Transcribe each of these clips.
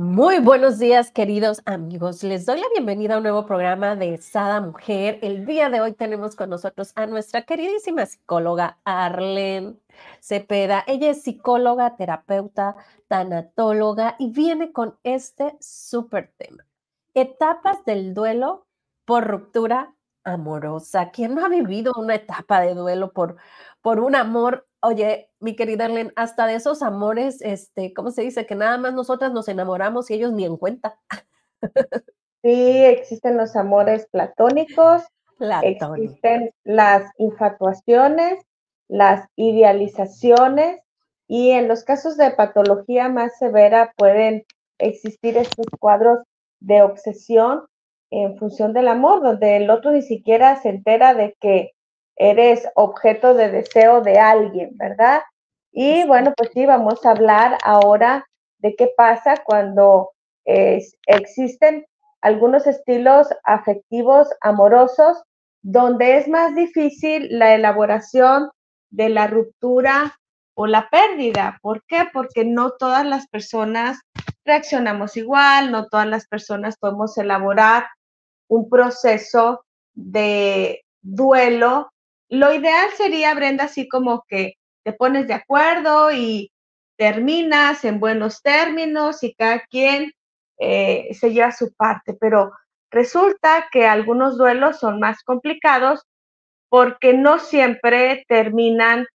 Muy buenos días, queridos amigos. Les doy la bienvenida a un nuevo programa de Sada Mujer. El día de hoy tenemos con nosotros a nuestra queridísima psicóloga Arlene Cepeda. Ella es psicóloga, terapeuta, tanatóloga y viene con este súper tema. Etapas del duelo por ruptura amorosa. ¿Quién no ha vivido una etapa de duelo por, por un amor Oye, mi querida Arlene, hasta de esos amores, este, ¿cómo se dice? Que nada más nosotras nos enamoramos y ellos ni en cuenta. Sí, existen los amores platónicos, existen las infatuaciones, las idealizaciones y en los casos de patología más severa pueden existir estos cuadros de obsesión en función del amor, donde el otro ni siquiera se entera de que eres objeto de deseo de alguien, ¿verdad? Y bueno, pues sí, vamos a hablar ahora de qué pasa cuando existen algunos estilos afectivos amorosos donde es más difícil la elaboración de la ruptura o la pérdida. ¿Por qué? Porque no todas las personas reaccionamos igual, no todas las personas podemos elaborar un proceso de duelo lo ideal sería, Brenda, así como que te pones de acuerdo y terminas en buenos términos y cada quien eh, se lleva su parte, pero resulta que algunos duelos son más complicados porque no siempre terminan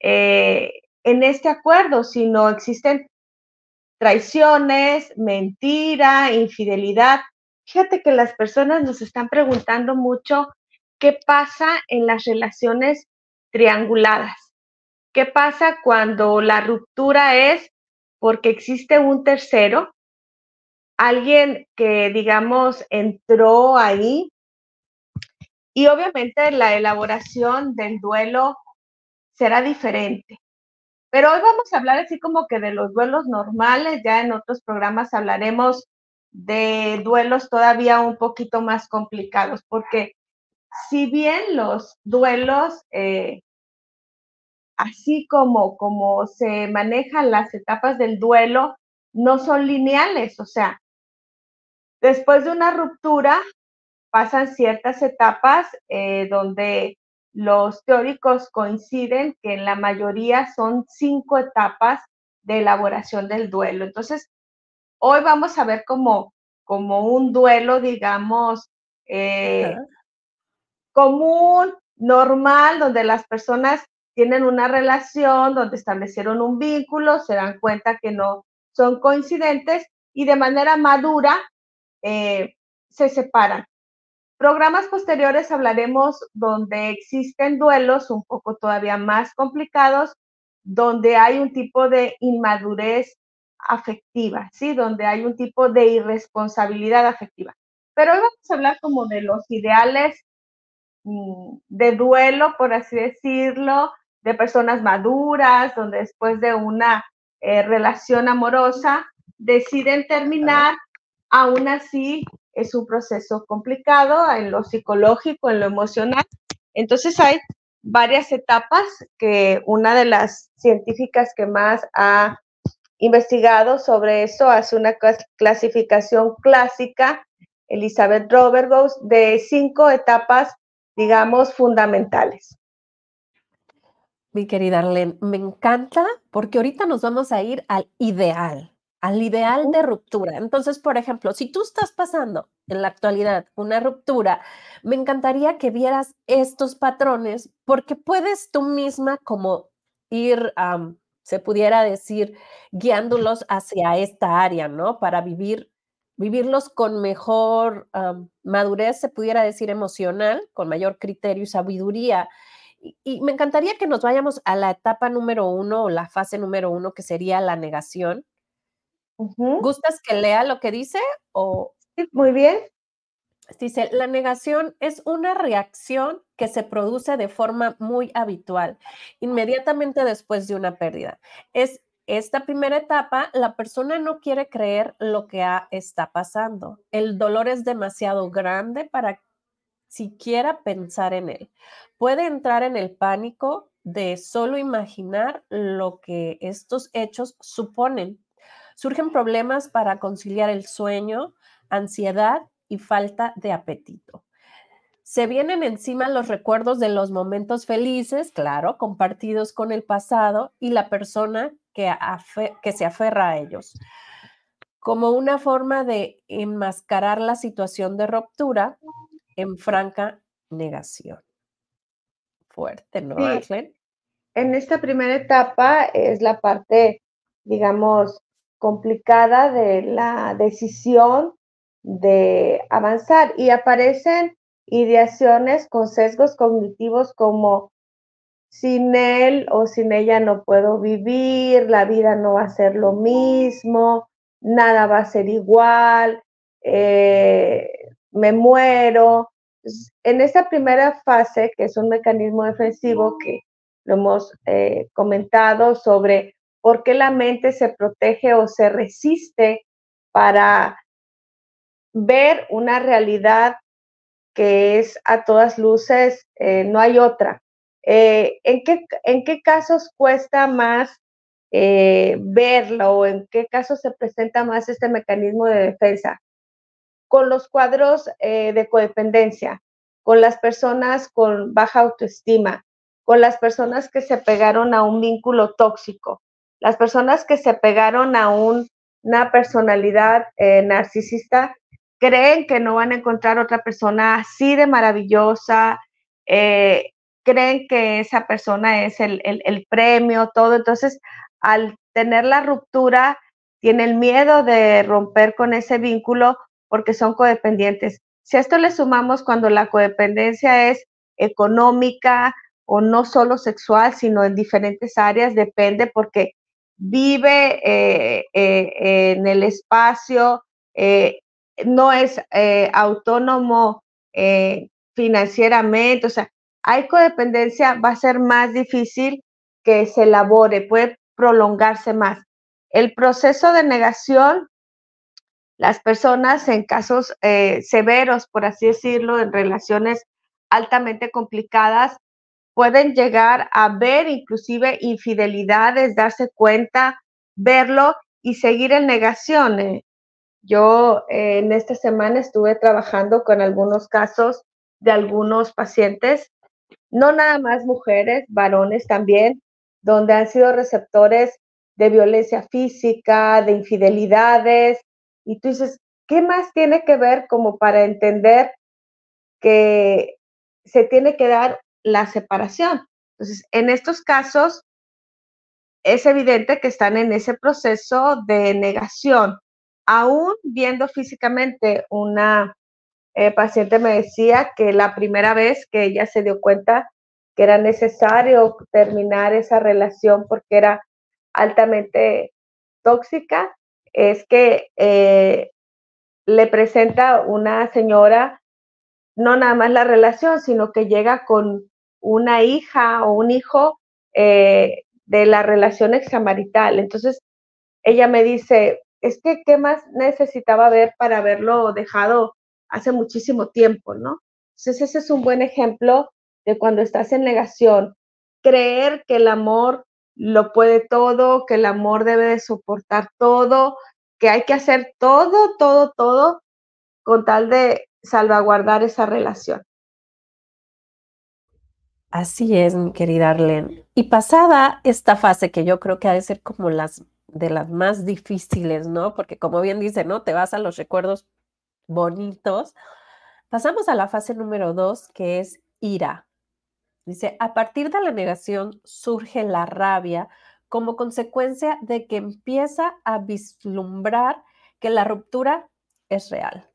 eh, en este acuerdo, sino existen traiciones, mentira, infidelidad. Fíjate que las personas nos están preguntando mucho ¿Qué pasa en las relaciones trianguladas? ¿Qué pasa cuando la ruptura es porque existe un tercero? Alguien que, digamos, entró ahí. Y obviamente la elaboración del duelo será diferente. Pero hoy vamos a hablar así como que de los duelos normales, ya en otros programas hablaremos de duelos todavía un poquito más complicados, porque si bien los duelos, eh, así como, como se manejan las etapas del duelo, no son lineales, o sea, después de una ruptura pasan ciertas etapas eh, donde los teóricos coinciden que en la mayoría son cinco etapas de elaboración del duelo. Entonces, hoy vamos a ver como, como un duelo, digamos, eh, común, normal, donde las personas tienen una relación, donde establecieron un vínculo, se dan cuenta que no son coincidentes y de manera madura eh, se separan. Programas posteriores hablaremos donde existen duelos un poco todavía más complicados, donde hay un tipo de inmadurez afectiva, ¿sí? Donde hay un tipo de irresponsabilidad afectiva. Pero hoy vamos a hablar como de los ideales de duelo, por así decirlo, de personas maduras, donde después de una eh, relación amorosa deciden terminar, aún así es un proceso complicado en lo psicológico, en lo emocional. Entonces hay varias etapas que una de las científicas que más ha investigado sobre eso hace una clasificación clásica, Elizabeth Robergos, de cinco etapas digamos, fundamentales. Mi querida Arlene, me encanta porque ahorita nos vamos a ir al ideal, al ideal de ruptura. Entonces, por ejemplo, si tú estás pasando en la actualidad una ruptura, me encantaría que vieras estos patrones porque puedes tú misma como ir, se pudiera decir, guiándolos hacia esta área, ¿no? Para vivir vivirlos con mejor madurez, se pudiera decir emocional, con mayor criterio y sabiduría. Y, me encantaría que nos vayamos a la etapa número uno o la fase número uno, que sería la negación. ¿Gustas que lea lo que dice? O... muy bien. Dice, la negación es una reacción que se produce de forma muy habitual, inmediatamente después de una pérdida. Es esta primera etapa, la persona no quiere creer lo que está pasando. El dolor es demasiado grande para siquiera pensar en él. Puede entrar en el pánico de solo imaginar lo que estos hechos suponen. Surgen problemas para conciliar el sueño, ansiedad y falta de apetito. Se vienen encima los recuerdos de los momentos felices, claro, compartidos con el pasado y la persona que, que se aferra a ellos como una forma de enmascarar la situación de ruptura en franca negación. Fuerte, ¿no, En esta primera etapa es la parte, digamos, complicada de la decisión de avanzar y aparecen ideaciones con sesgos cognitivos como sin él o sin ella no puedo vivir, la vida no va a ser lo mismo, nada va a ser igual, eh, me muero. En esta primera fase, que es un mecanismo defensivo que lo hemos eh, comentado sobre por qué la mente se protege o se resiste para ver una realidad que es a todas luces, eh, no hay otra. ¿En, qué, ¿En qué casos cuesta más eh, verlo o en qué caso se presenta más este mecanismo de defensa. Con los cuadros eh, de codependencia, con las personas con baja autoestima, con las personas que se pegaron a un vínculo tóxico, las personas que se pegaron a una personalidad eh, narcisista, creen que no van a encontrar otra persona así de maravillosa, creen que esa persona es el, el premio, todo. Entonces, al tener la ruptura, tiene el miedo de romper con ese vínculo porque son codependientes. Si a esto le sumamos cuando la codependencia es económica o no solo sexual, sino en diferentes áreas, depende porque vive eh, eh, en el espacio, eh, no es autónomo financieramente, o sea, hay codependencia, va a ser más difícil que se elabore, puede prolongarse más. El proceso de negación, las personas en casos eh, severos, por así decirlo, en relaciones altamente complicadas, pueden llegar a ver inclusive infidelidades, darse cuenta, verlo y seguir en negación. Eh. Yo eh, en esta semana estuve trabajando con algunos casos de algunos pacientes, no nada más mujeres, varones también, donde han sido receptores de violencia física, de infidelidades, y tú dices, ¿qué más tiene que ver como para entender que se tiene que dar la separación? Entonces, en estos casos, es evidente que están en ese proceso de negación. Aún viendo físicamente una eh, paciente me decía que la primera vez que ella se dio cuenta que era necesario terminar esa relación porque era altamente tóxica, es que eh, le presenta una señora no nada más la relación, sino que llega con una hija o un hijo eh, de la relación extramarital. Entonces, ella me dice, es que, ¿qué más necesitaba ver para haberlo dejado hace muchísimo tiempo, no? Entonces, ese es un buen ejemplo de cuando estás en negación, creer que el amor lo puede todo, que el amor debe de soportar todo, que hay que hacer todo, todo, todo con tal de salvaguardar esa relación. Así es, mi querida Arlene. Y pasada esta fase que yo creo que ha de ser como las de las más difíciles, ¿no? Porque como bien dice, ¿no? Te vas a los recuerdos bonitos. Pasamos a la fase número dos, que es ira. Dice, a partir de la negación surge la rabia como consecuencia de que empieza a vislumbrar que la ruptura es real,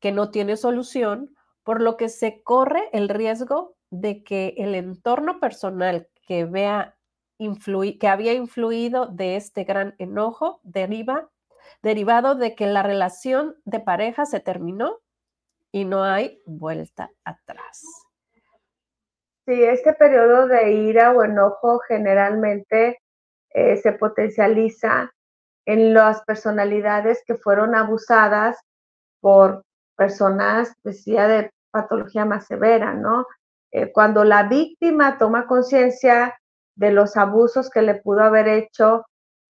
que no tiene solución, por lo que se corre el riesgo de que el entorno personal que vea que había influido de este gran enojo deriva derivado de que la relación de pareja se terminó y no hay vuelta atrás. Sí, este periodo de ira o enojo generalmente eh, se potencializa en las personalidades que fueron abusadas por personas, decía, de patología más severa, ¿no? Eh, cuando la víctima toma conciencia de los abusos que le pudo haber hecho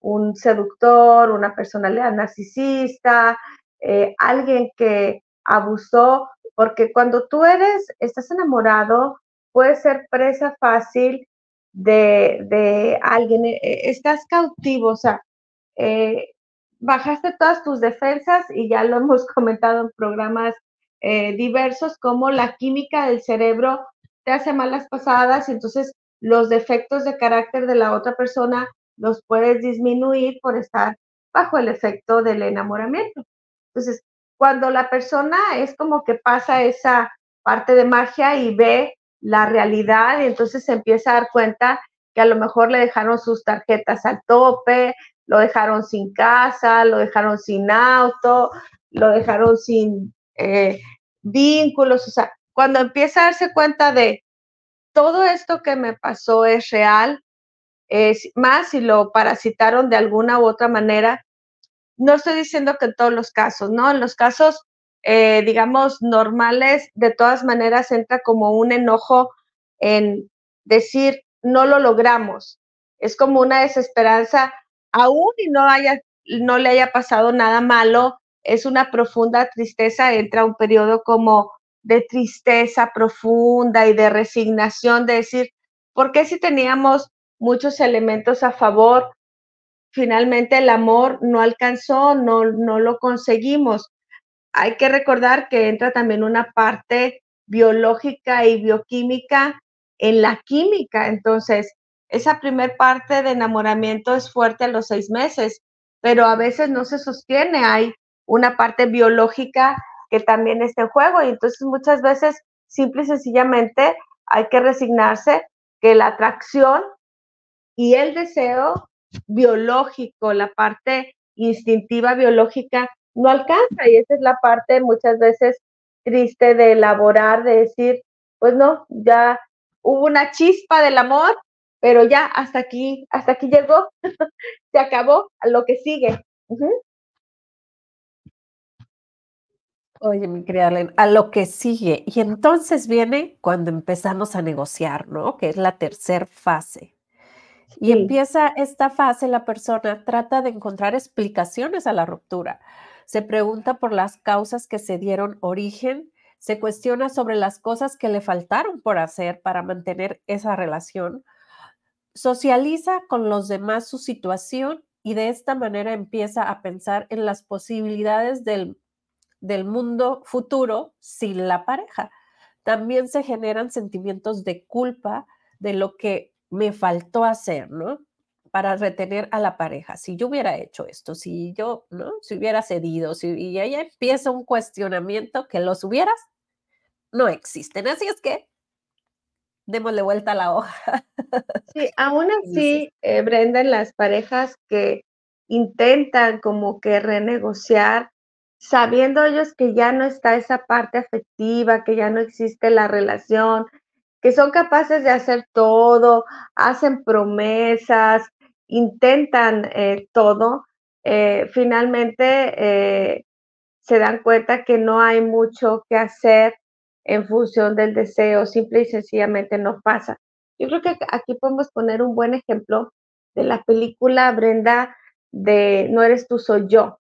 un seductor, una personalidad narcisista, eh, alguien que abusó, porque cuando tú eres, estás enamorado, puedes ser presa fácil de, alguien, eh, estás cautivo, o sea, eh, bajaste todas tus defensas y ya lo hemos comentado en programas diversos, como la química del cerebro te hace malas pasadas entonces los defectos de carácter de la otra persona los puedes disminuir por estar bajo el efecto del enamoramiento. Entonces, cuando la persona es como que pasa esa parte de magia y ve la realidad y entonces se empieza a dar cuenta que a lo mejor le dejaron sus tarjetas al tope, lo dejaron sin casa, lo dejaron sin auto, lo dejaron sin eh, vínculos, o sea, cuando empieza a darse cuenta de todo esto que me pasó es real, es más si lo parasitaron de alguna u otra manera, no estoy diciendo que en todos los casos, ¿no? En los casos, eh, digamos, normales, de todas maneras entra como un enojo en decir, no lo logramos. Es como una desesperanza, aún y no, haya, no le haya pasado nada malo, es una profunda tristeza, entra un periodo como de tristeza profunda y de resignación, de decir, ¿por qué si teníamos muchos elementos a favor, finalmente el amor no alcanzó, no, no lo conseguimos. Hay que recordar que entra también una parte biológica y bioquímica en la química. Entonces, esa primer parte de enamoramiento es fuerte a los seis meses, pero a veces no se sostiene. Hay una parte biológica que también está en juego y entonces muchas veces simple y sencillamente hay que resignarse que la atracción y el deseo biológico, la parte instintiva biológica, no alcanza. Y esa es la parte muchas veces triste de elaborar, de decir, pues no, ya hubo una chispa del amor, pero ya hasta aquí, hasta aquí llegó, se acabó, a lo que sigue. Oye, mi querida a lo que sigue. Y entonces viene cuando empezamos a negociar, ¿no? Que es la tercera fase. Y empieza esta fase, la persona trata de encontrar explicaciones a la ruptura. Se pregunta por las causas que se dieron origen, se cuestiona sobre las cosas que le faltaron por hacer para mantener esa relación, socializa con los demás su situación y de esta manera empieza a pensar en las posibilidades del, del mundo futuro sin la pareja. También se generan sentimientos de culpa de lo que me faltó hacer, ¿no? Para retener a la pareja. Si yo hubiera hecho esto, si yo, ¿no? Si hubiera cedido, si, y ahí empieza un cuestionamiento que los hubieras no existen. Así es que démosle vuelta a la hoja. Sí, aún así, eh, Brenda, en las parejas que intentan como que renegociar, sabiendo ellos que ya no está esa parte afectiva, que ya no existe la relación, que son capaces de hacer todo, hacen promesas, intentan eh, todo, eh, finalmente eh, se dan cuenta que no hay mucho que hacer en función del deseo, simple y sencillamente no pasa. Yo creo que aquí podemos poner un buen ejemplo de la película Brenda de No eres tú, soy yo.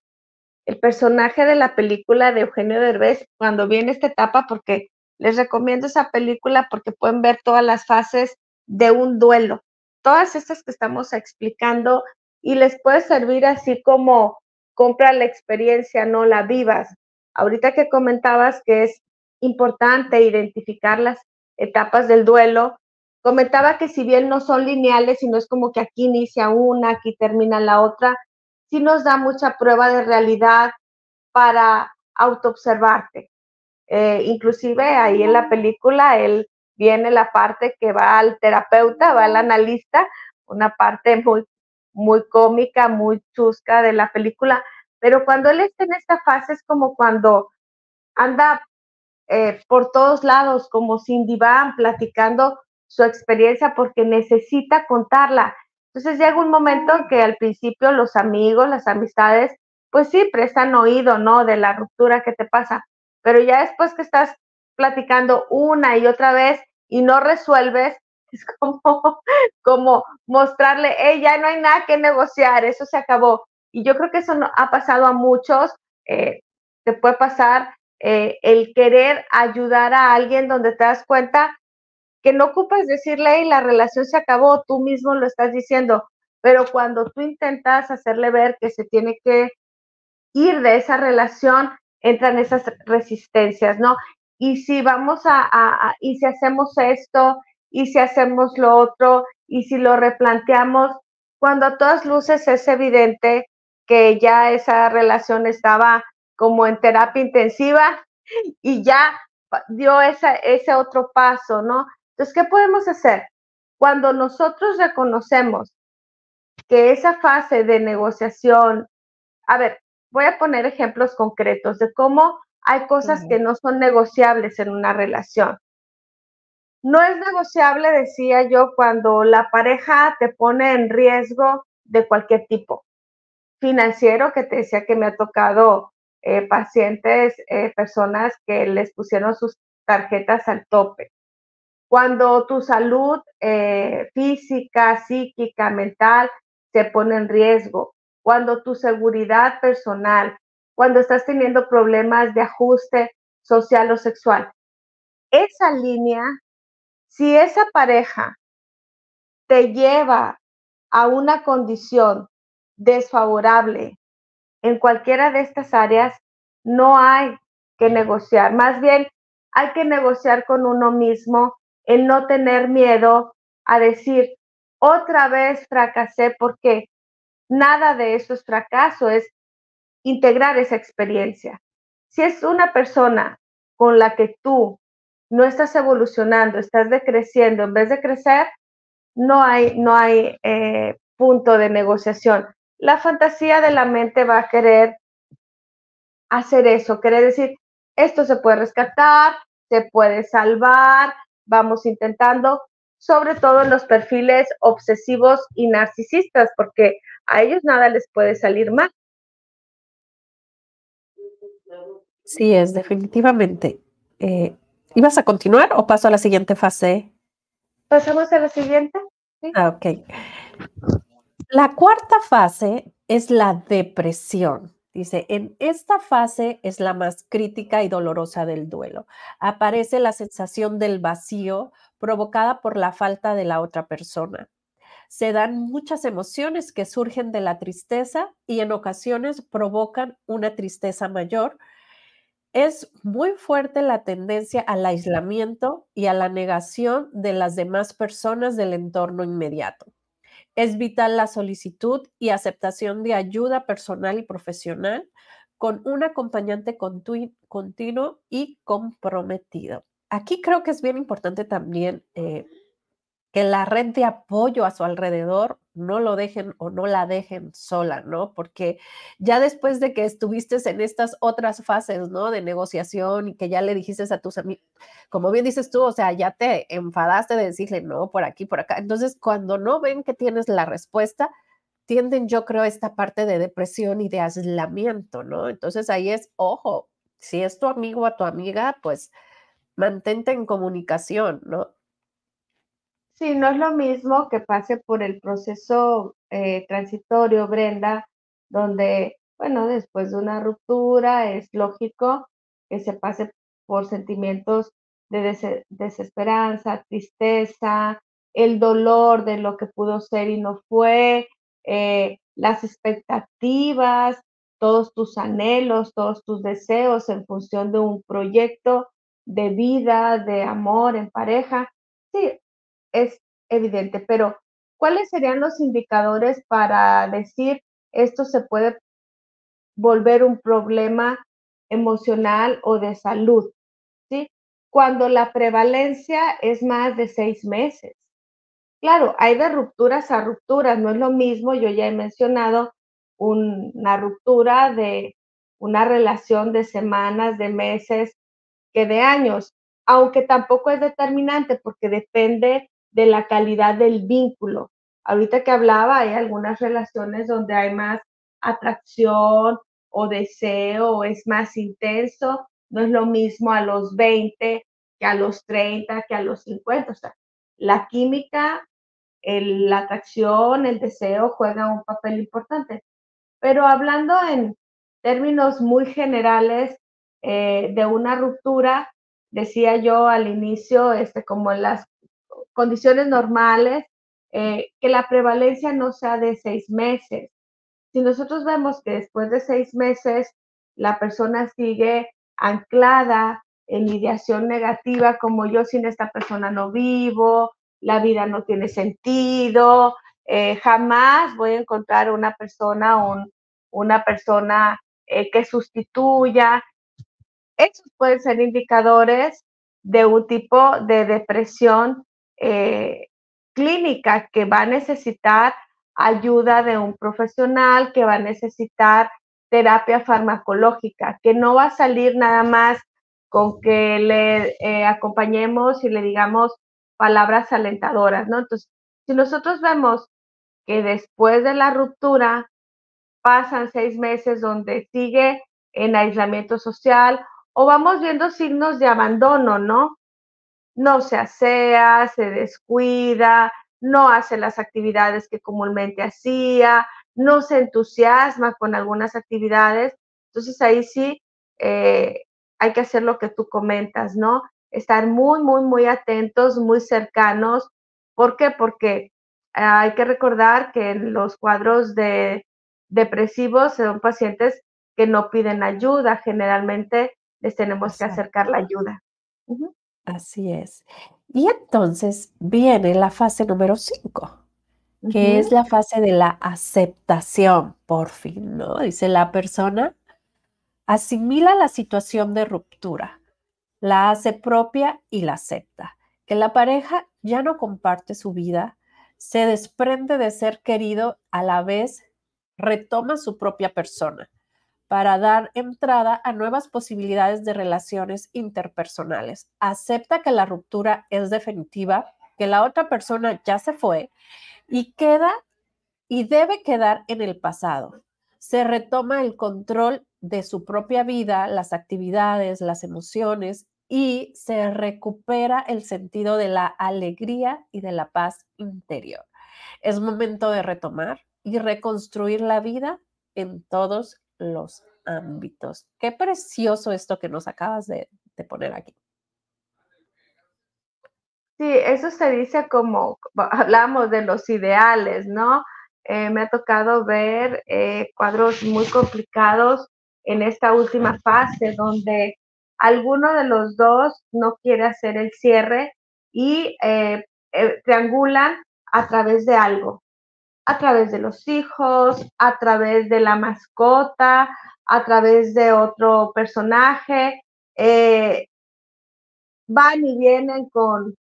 El personaje de la película de Eugenio Derbez, cuando viene esta etapa, porque les recomiendo esa película porque pueden ver todas las fases de un duelo, todas estas que estamos explicando y les puede servir así como compra la experiencia, no la vivas. Ahorita que comentabas que es importante identificar las etapas del duelo, comentaba que si bien no son lineales y no es como que aquí inicia una, aquí termina la otra, sí nos da mucha prueba de realidad para autoobservarte. Eh, inclusive ahí en la película él viene la parte que va al terapeuta, va al analista, una parte muy, muy cómica, muy chusca de la película, pero cuando él está en esta fase es como cuando anda eh, por todos lados, como sin diván, platicando su experiencia porque necesita contarla. Entonces llega un momento en que al principio los amigos, las amistades, pues sí, prestan oído, ¿no? De la ruptura que te pasa, pero ya después que estás platicando una y otra vez y no resuelves, Es como, como mostrarle, hey, ya no hay nada que negociar, eso se acabó. Y yo creo que eso no, ha pasado a muchos, eh, te puede pasar eh, el querer ayudar a alguien donde te das cuenta que no ocupas decirle, y la relación se acabó, tú mismo lo estás diciendo, pero cuando tú intentas hacerle ver que se tiene que ir de esa relación, entran esas resistencias, ¿no? Y si vamos a, y si hacemos esto, y si hacemos lo otro, y si lo replanteamos, cuando a todas luces es evidente que ya esa relación estaba como en terapia intensiva y ya dio ese otro paso, ¿no? Entonces, ¿qué podemos hacer? Cuando nosotros reconocemos que esa fase de negociación, a ver, voy a poner ejemplos concretos de cómo hay cosas que no son negociables en una relación. No es negociable, decía yo, cuando la pareja te pone en riesgo de cualquier tipo. Financiero, que te decía que me ha tocado eh, pacientes, eh, personas que les pusieron sus tarjetas al tope. Cuando tu salud eh, física, psíquica, mental se pone en riesgo, cuando tu seguridad personal, cuando estás teniendo problemas de ajuste social o sexual. Esa línea, si esa pareja te lleva a una condición desfavorable en cualquiera de estas áreas, no hay que negociar. Más bien, hay que negociar con uno mismo el no tener miedo a decir, otra vez fracasé porque nada de eso es fracaso, es integrar esa experiencia. Si es una persona con la que tú no estás evolucionando, estás decreciendo, en vez de crecer, no hay, no hay eh, punto de negociación. La fantasía de la mente va a querer hacer eso, querer decir, esto se puede rescatar, se puede salvar, vamos intentando, sobre todo en los perfiles obsesivos y narcisistas, porque a ellos nada les puede salir mal. Sí, es definitivamente. Eh, ¿Ibas a continuar o paso a la siguiente fase? Pasamos a la siguiente. Ah, ok. La cuarta fase es la depresión. Dice, en esta fase es la más crítica y dolorosa del duelo. Aparece la sensación del vacío provocada por la falta de la otra persona. Se dan muchas emociones que surgen de la tristeza y en ocasiones provocan una tristeza mayor. Es muy fuerte la tendencia al aislamiento y a la negación de las demás personas del entorno inmediato. Es vital la solicitud y aceptación de ayuda personal y profesional con un acompañante continuo y comprometido. Aquí creo que es bien importante también eh, que la red de apoyo a su alrededor no lo dejen o no la dejen sola, ¿no? Porque ya después de que estuviste en estas otras fases, ¿no? De negociación y que ya le dijiste a tus amigos, como bien dices tú, o sea, ya te enfadaste de decirle, no, por aquí, por acá. Entonces, cuando no ven que tienes la respuesta, tienden, yo creo, esta parte de depresión y de aislamiento, ¿no? Entonces ahí es, ojo, si es tu amigo o tu amiga, pues mantente en comunicación, ¿no? Sí, no es lo mismo que pase por el proceso eh, transitorio, Brenda, donde, bueno, después de una ruptura es lógico que se pase por sentimientos de desesperanza, tristeza, el dolor de lo que pudo ser y no fue, eh, las expectativas, todos tus anhelos, todos tus deseos en función de un proyecto de vida, de amor en pareja. Sí, es evidente, pero ¿cuáles serían los indicadores para decir esto se puede volver un problema emocional o de salud? ¿Sí? Cuando la prevalencia es más de seis meses. Claro, hay de rupturas a rupturas, no es lo mismo, yo ya he mencionado una ruptura de una relación de semanas, de meses, que de años, aunque tampoco es determinante porque depende de la calidad del vínculo. Ahorita que hablaba, hay algunas relaciones donde hay más atracción o deseo o es más intenso. No es lo mismo a los 20 que a los 30, que a los 50. O sea, la química, la atracción, el deseo juegan un papel importante. Pero hablando en términos muy generales eh, de una ruptura, decía yo al inicio, este, como en las condiciones normales, eh, que la prevalencia no sea de seis meses. Si nosotros vemos que después de seis meses la persona sigue anclada en ideación negativa, como yo sin esta persona no vivo, la vida no tiene sentido, eh, jamás voy a encontrar una persona, un, una persona eh, que sustituya. Esos pueden ser indicadores de un tipo de depresión eh, clínica que va a necesitar ayuda de un profesional, que va a necesitar terapia farmacológica, que no va a salir nada más con que le eh, acompañemos y le digamos palabras alentadoras, ¿no? Entonces, si nosotros vemos que después de la ruptura pasan seis meses donde sigue en aislamiento social o vamos viendo signos de abandono, ¿no? No se asea, se descuida, no hace las actividades que comúnmente hacía, no se entusiasma con algunas actividades. Entonces ahí sí eh, hay que hacer lo que tú comentas, ¿no? Estar muy, muy, muy atentos, muy cercanos. ¿Por qué? Porque hay que recordar que los cuadros de depresivos son pacientes que no piden ayuda, generalmente les tenemos que acercar la ayuda. Así es. Y entonces viene la fase número 5, que es la fase de la aceptación, por fin, ¿no? Dice la persona asimila la situación de ruptura, la hace propia y la acepta. Que la pareja ya no comparte su vida, se desprende de ser querido, a la vez retoma su propia persona para dar entrada a nuevas posibilidades de relaciones interpersonales. Acepta que la ruptura es definitiva, que la otra persona ya se fue y queda y debe quedar en el pasado. Se retoma el control de su propia vida, las actividades, las emociones y se recupera el sentido de la alegría y de la paz interior. Es momento de retomar y reconstruir la vida en todos los ámbitos. Qué precioso esto que nos acabas de, poner aquí. Sí, eso se dice como, hablamos de los ideales, ¿no? Eh, me ha tocado ver eh, cuadros muy complicados en esta última fase donde alguno de los dos no quiere hacer el cierre y eh, triangulan a través de algo, a través de los hijos, a través de la mascota, a través de otro personaje. Eh, van y vienen con,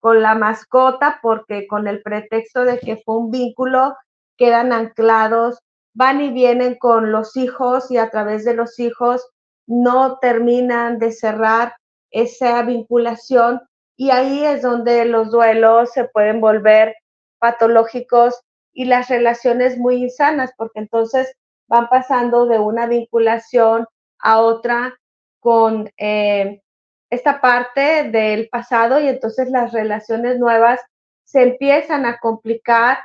con la mascota porque con el pretexto de que fue un vínculo, quedan anclados, van y vienen con los hijos y a través de los hijos no terminan de cerrar esa vinculación y ahí es donde los duelos se pueden volver patológicos y las relaciones muy insanas, porque entonces van pasando de una vinculación a otra con eh, esta parte del pasado y entonces las relaciones nuevas se empiezan a complicar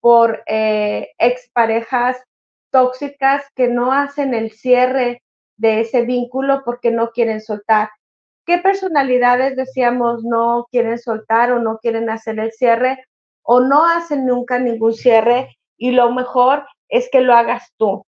por eh, exparejas tóxicas que no hacen el cierre de ese vínculo porque no quieren soltar. ¿Qué personalidades decíamos no quieren soltar o no quieren hacer el cierre? O no hacen nunca ningún cierre y lo mejor es que lo hagas tú.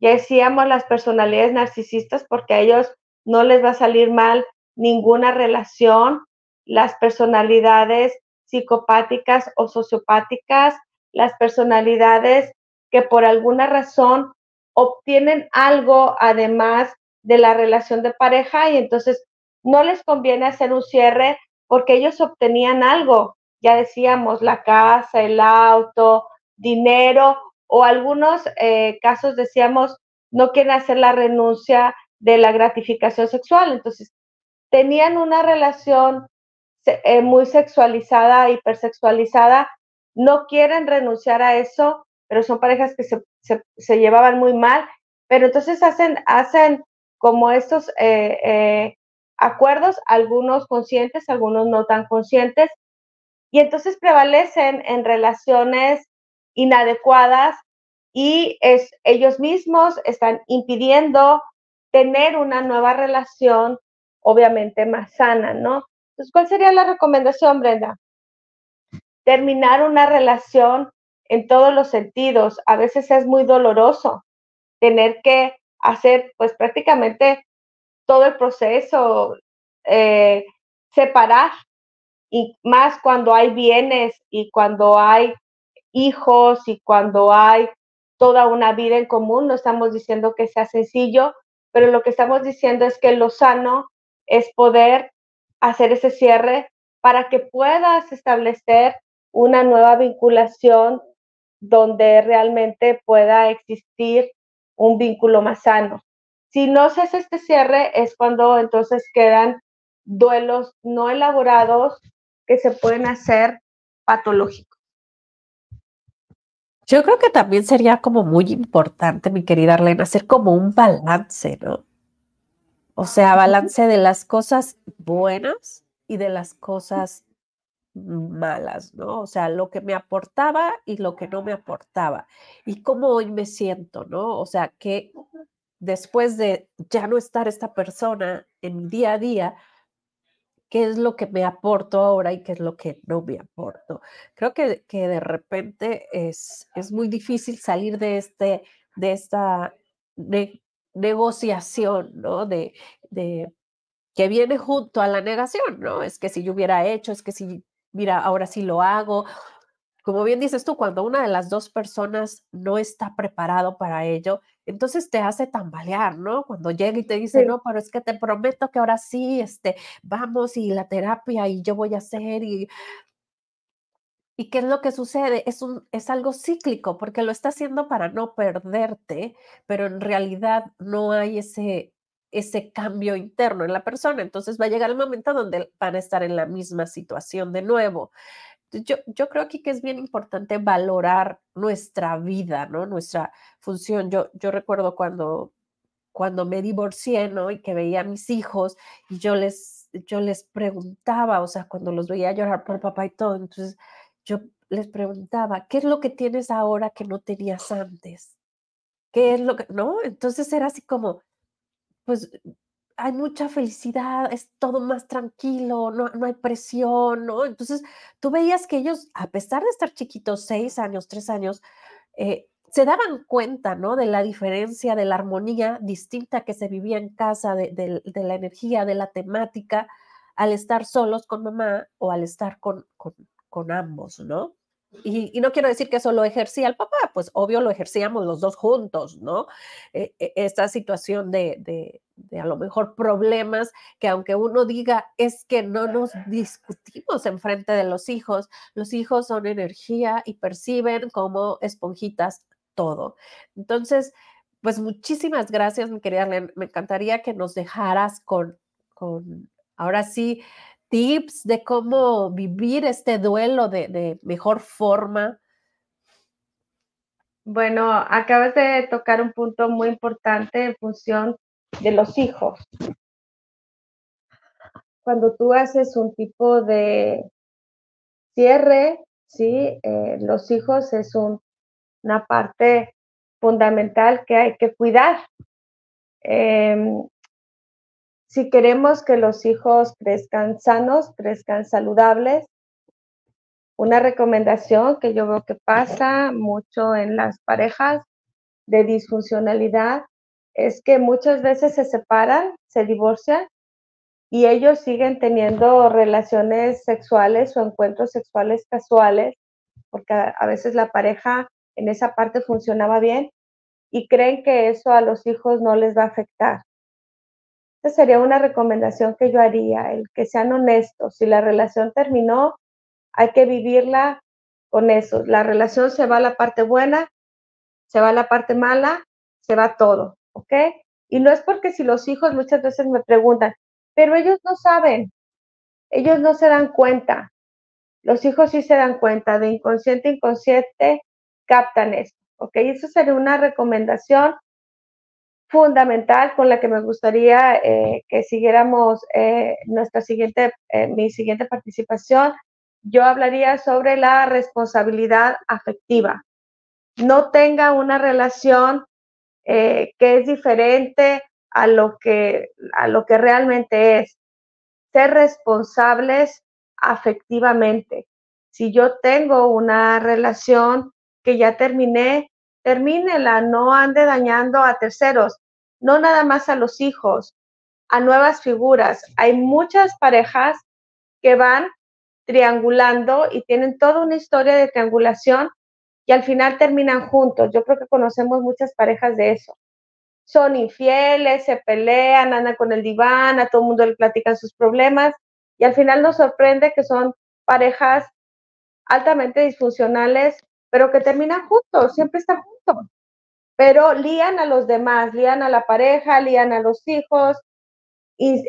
Ya decíamos las personalidades narcisistas porque a ellos no les va a salir mal ninguna relación, las personalidades psicopáticas o sociopáticas, las personalidades que por alguna razón obtienen algo además de la relación de pareja y entonces no les conviene hacer un cierre porque ellos obtenían algo ya decíamos, la casa, el auto, dinero, o algunos eh, casos decíamos, no quieren hacer la renuncia de la gratificación sexual. Entonces, tenían una relación eh, muy sexualizada, hipersexualizada, no quieren renunciar a eso, pero son parejas que se, llevaban muy mal, pero entonces hacen, hacen como estos eh, acuerdos, algunos conscientes, algunos no tan conscientes, y entonces prevalecen en relaciones inadecuadas y es, ellos mismos están impidiendo tener una nueva relación, obviamente más sana, ¿no? Entonces, ¿cuál sería la recomendación, Brenda? Terminar una relación en todos los sentidos. A veces es muy doloroso tener que hacer, pues prácticamente todo el proceso, eh, separar, y más cuando hay bienes y cuando hay hijos y cuando hay toda una vida en común. No estamos diciendo que sea sencillo, pero lo que estamos diciendo es que lo sano es poder hacer ese cierre para que puedas establecer una nueva vinculación donde realmente pueda existir un vínculo más sano. Si no se hace este cierre es cuando entonces quedan duelos no elaborados que se pueden hacer patológicos. Yo creo que también sería como muy importante, mi querida Arlene, hacer como un balance, ¿no? O sea, balance de las cosas buenas y de las cosas malas, ¿no? O sea, lo que me aportaba y lo que no me aportaba. Y cómo hoy me siento, ¿no? O sea, que después de ya no estar esta persona en mi día a día, qué es lo que me aporto ahora y qué es lo que no me aporto. Creo que, que de repente es, es muy difícil salir de, este, de esta negociación, ¿no? De, de, que viene junto a la negación, ¿no? Es que si yo hubiera hecho, es que si, mira, ahora sí lo hago. Como bien dices tú, cuando una de las dos personas no está preparado para ello, entonces te hace tambalear, ¿no? Cuando llega y te dice, no, pero es que te prometo que ahora sí, este, vamos y la terapia y yo voy a hacer y... ¿Y qué es lo que sucede? Es, un, es algo cíclico porque lo está haciendo para no perderte, pero en realidad no hay ese, ese cambio interno en la persona. Entonces va a llegar el momento donde van a estar en la misma situación de nuevo yo, yo creo aquí que es bien importante valorar nuestra vida, ¿no? Nuestra función. Yo, yo recuerdo cuando, cuando me divorcié, ¿no? Y que veía a mis hijos y yo les, yo les preguntaba, o sea, cuando los veía llorar por papá y todo, entonces yo les preguntaba, ¿qué es lo que tienes ahora que no tenías antes? ¿Qué es lo que, no? Entonces era así como, pues hay mucha felicidad, es todo más tranquilo, no, no hay presión, ¿no? Entonces, tú veías que ellos, a pesar de estar chiquitos, seis años, tres años, eh, se daban cuenta, ¿no? De la diferencia, de la armonía distinta que se vivía en casa, de, de la energía, de la temática, al estar solos con mamá o al estar con, con, con ambos, ¿no? Y, no quiero decir que eso lo ejercía el papá, pues obvio lo ejercíamos los dos juntos, ¿no? E, e, esta situación de, de, de, a lo mejor problemas que aunque uno diga es que no nos discutimos en frente de los hijos, los hijos son energía y perciben como esponjitas todo. Entonces, pues muchísimas gracias, mi querida Me encantaría que nos dejaras con, con ahora sí, tips de cómo vivir este duelo de, mejor forma? Bueno, acabas de tocar un punto muy importante en función de los hijos. Cuando tú haces un tipo de cierre, sí, eh, los hijos es una parte fundamental que hay que cuidar. Em, si queremos que los hijos crezcan sanos, crezcan saludables, una recomendación que yo veo que pasa mucho en las parejas de disfuncionalidad es que muchas veces se separan, se divorcian y ellos siguen teniendo relaciones sexuales o encuentros sexuales casuales, porque a, veces la pareja en esa parte funcionaba bien y creen que eso a los hijos no les va a afectar sería una recomendación que yo haría, el que sean honestos. Si la relación terminó, hay que vivirla con eso. La relación se va a la parte buena, se va a la parte mala, se va todo, ¿ok? Y no es porque si los hijos muchas veces me preguntan, pero ellos no saben, ellos no se dan cuenta. Los hijos sí se dan cuenta, de inconsciente a inconsciente captan esto, ¿ok? Eso sería una recomendación fundamental con la que me gustaría eh, que siguiéramos eh, nuestra siguiente, eh, mi siguiente participación yo hablaría sobre la responsabilidad afectiva. No tenga una relación que es diferente a lo que, a lo que realmente es. Ser responsables afectivamente. Si yo tengo una relación que ya terminé, termínela, no ande dañando a terceros, no nada más a los hijos, a nuevas figuras. Hay muchas parejas que van triangulando y tienen toda una historia de triangulación y al final terminan juntos. Yo creo que conocemos muchas parejas de eso. Son infieles, se pelean, andan con el diván, a todo el mundo le platican sus problemas y al final nos sorprende que son parejas altamente disfuncionales, pero que terminan juntos, siempre están juntos. Pero lían a los demás, lían a la pareja, lían a los hijos, y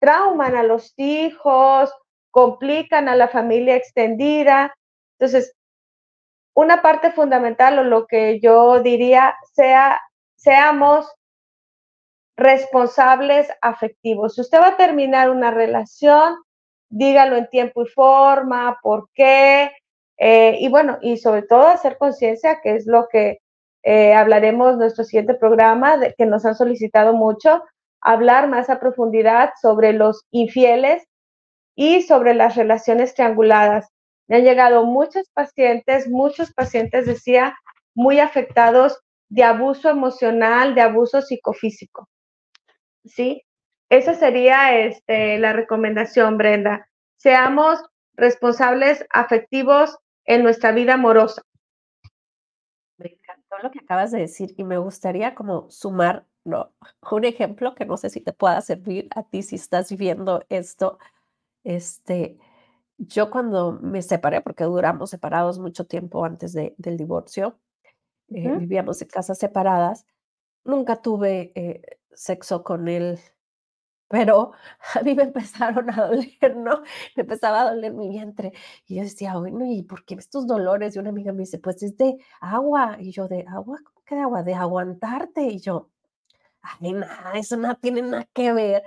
trauman a los hijos, complican a la familia extendida. Entonces, una parte fundamental o lo que yo diría sea, seamos responsables afectivos. Si usted va a terminar una relación, dígalo en tiempo y forma, por qué, eh, y bueno, y sobre todo hacer conciencia, que es lo que eh, hablaremos nuestro siguiente programa, que nos han solicitado mucho, hablar más a profundidad sobre los infieles y sobre las relaciones trianguladas. Me han llegado muchos pacientes, muchos pacientes, decía, muy afectados de abuso emocional, de abuso psicofísico. ¿Sí? Esa sería este, la recomendación, Brenda. Seamos responsables afectivos en nuestra vida amorosa. Lo que acabas de decir y me gustaría como sumar ¿no? Un ejemplo que no sé si te pueda servir a ti si estás viviendo esto. Este, yo cuando me separé, porque duramos separados mucho tiempo antes de, del divorcio, eh, vivíamos en casas separadas, nunca tuve eh, sexo con él, pero a mí me empezaron a doler, ¿no? Me empezaba a doler mi vientre. Y yo decía, bueno, ¿y por qué estos dolores? Y una amiga me dice, pues es de agua. Y yo, ¿de agua? ¿Cómo que de agua? De aguantarte. Y yo, ay, nada, eso no tiene nada que ver.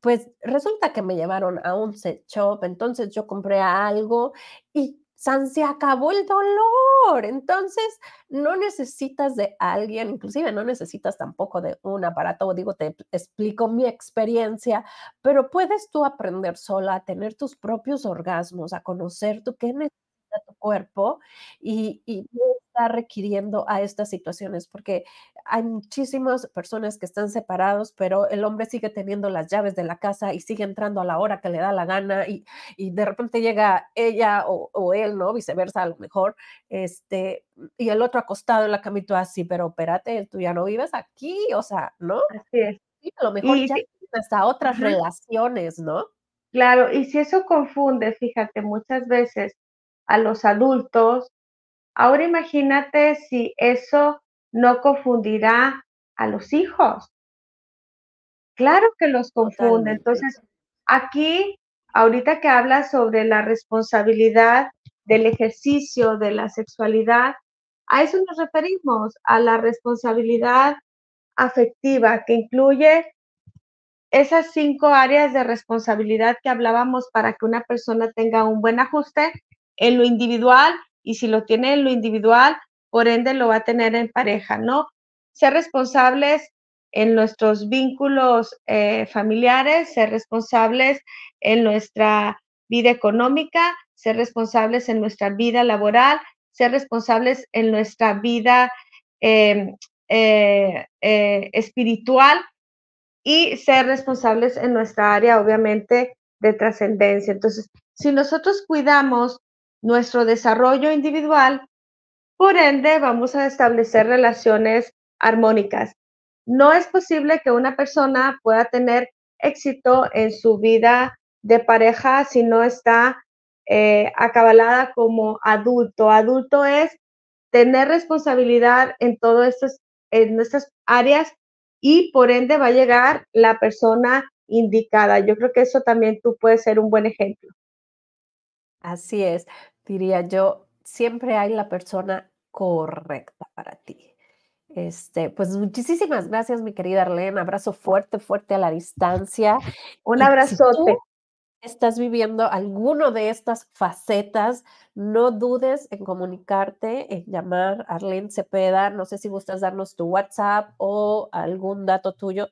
Pues resulta que me llevaron a un set shop, entonces yo compré algo y San se acabó el dolor. Entonces, no necesitas de alguien, inclusive no necesitas tampoco de un aparato, digo, te explico mi experiencia, pero puedes tú aprender sola a tener tus propios orgasmos, a conocer tú qué necesitas tu cuerpo y, y no está requiriendo a estas situaciones, porque hay muchísimas personas que están separados, pero el hombre sigue teniendo las llaves de la casa y sigue entrando a la hora que le da la gana y, y de repente llega ella o, o, él, ¿no? Viceversa, a lo mejor, este, y el otro acostado en la camita así, pero espérate, tú ya no vives aquí, o sea, ¿no? Así es. Y a lo mejor y, ya hasta otras uh -huh. relaciones, ¿no? Claro, y si eso confunde, fíjate, muchas veces a los adultos. Ahora imagínate si eso no confundirá a los hijos. Claro que los confunde. Entonces, aquí, ahorita que hablas sobre la responsabilidad del ejercicio de la sexualidad, a eso nos referimos, a la responsabilidad afectiva que incluye esas cinco áreas de responsabilidad que hablábamos para que una persona tenga un buen ajuste en lo individual y si lo tiene en lo individual, por ende lo va a tener en pareja, ¿no? Ser responsables en nuestros vínculos eh, familiares, ser responsables en nuestra vida económica, ser responsables en nuestra vida laboral, ser responsables en nuestra vida eh, eh, espiritual y ser responsables en nuestra área, obviamente, de trascendencia. Entonces, si nosotros cuidamos nuestro desarrollo individual, por ende vamos a establecer relaciones armónicas. No es posible que una persona pueda tener éxito en su vida de pareja si no está eh, acabalada como adulto. Adulto es tener responsabilidad en todas estas, en estas áreas y por ende va a llegar la persona indicada. Yo creo que eso también tú puedes ser un buen ejemplo. Así es, diría yo, siempre hay la persona correcta para ti. Este, pues muchísimas gracias, mi querida Arlene. Abrazo fuerte, fuerte a la distancia. Un abrazote. Si estás viviendo alguno de estas facetas, no dudes en comunicarte, en llamar a Arlene Cepeda. No sé si gustas darnos tu WhatsApp o algún dato tuyo.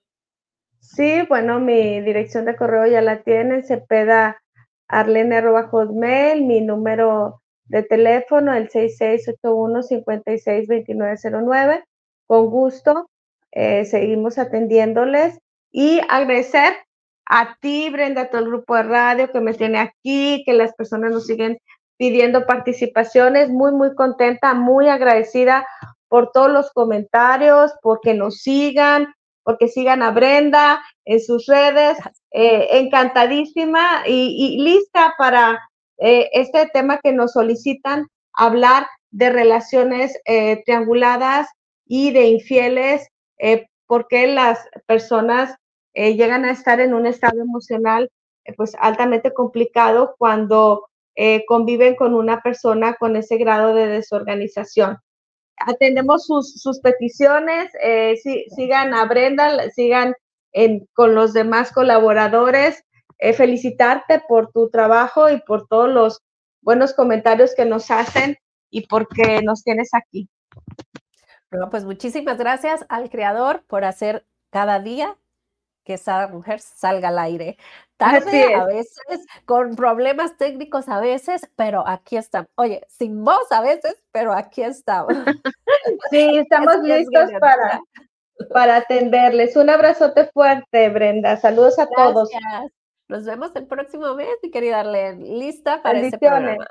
Sí, bueno, mi dirección de correo ya la tienen, cepeda hotmail, mi número de teléfono, el 6681-562909. Con gusto, eh, seguimos atendiéndoles y agradecer a ti, Brenda, a todo el grupo de radio que me tiene aquí, que las personas nos siguen pidiendo participaciones. Muy, muy contenta, muy agradecida por todos los comentarios, porque nos sigan, porque sigan a Brenda en sus redes. Eh, encantadísima y, lista para eh, este tema que nos solicitan, hablar de relaciones eh, trianguladas y de infieles, porque las personas llegan a estar en un estado emocional pues altamente complicado cuando conviven con una persona con ese grado de desorganización atendemos sus, peticiones, eh, sigan a Brenda, sigan con los demás colaboradores. Eh, felicitarte por tu trabajo y por todos los buenos comentarios que nos hacen y porque nos tienes aquí. Bueno, pues muchísimas gracias al creador por hacer cada día que esa mujer salga al aire. Tarde a veces, con problemas técnicos a veces, pero aquí estamos. Oye, sin voz a veces, pero aquí estamos. Sí, estamos listos para, para atenderles. Un abrazote fuerte, Brenda. Saludos a todos. Nos vemos el próximo mes, mi querida Arlene. Lista para este programa.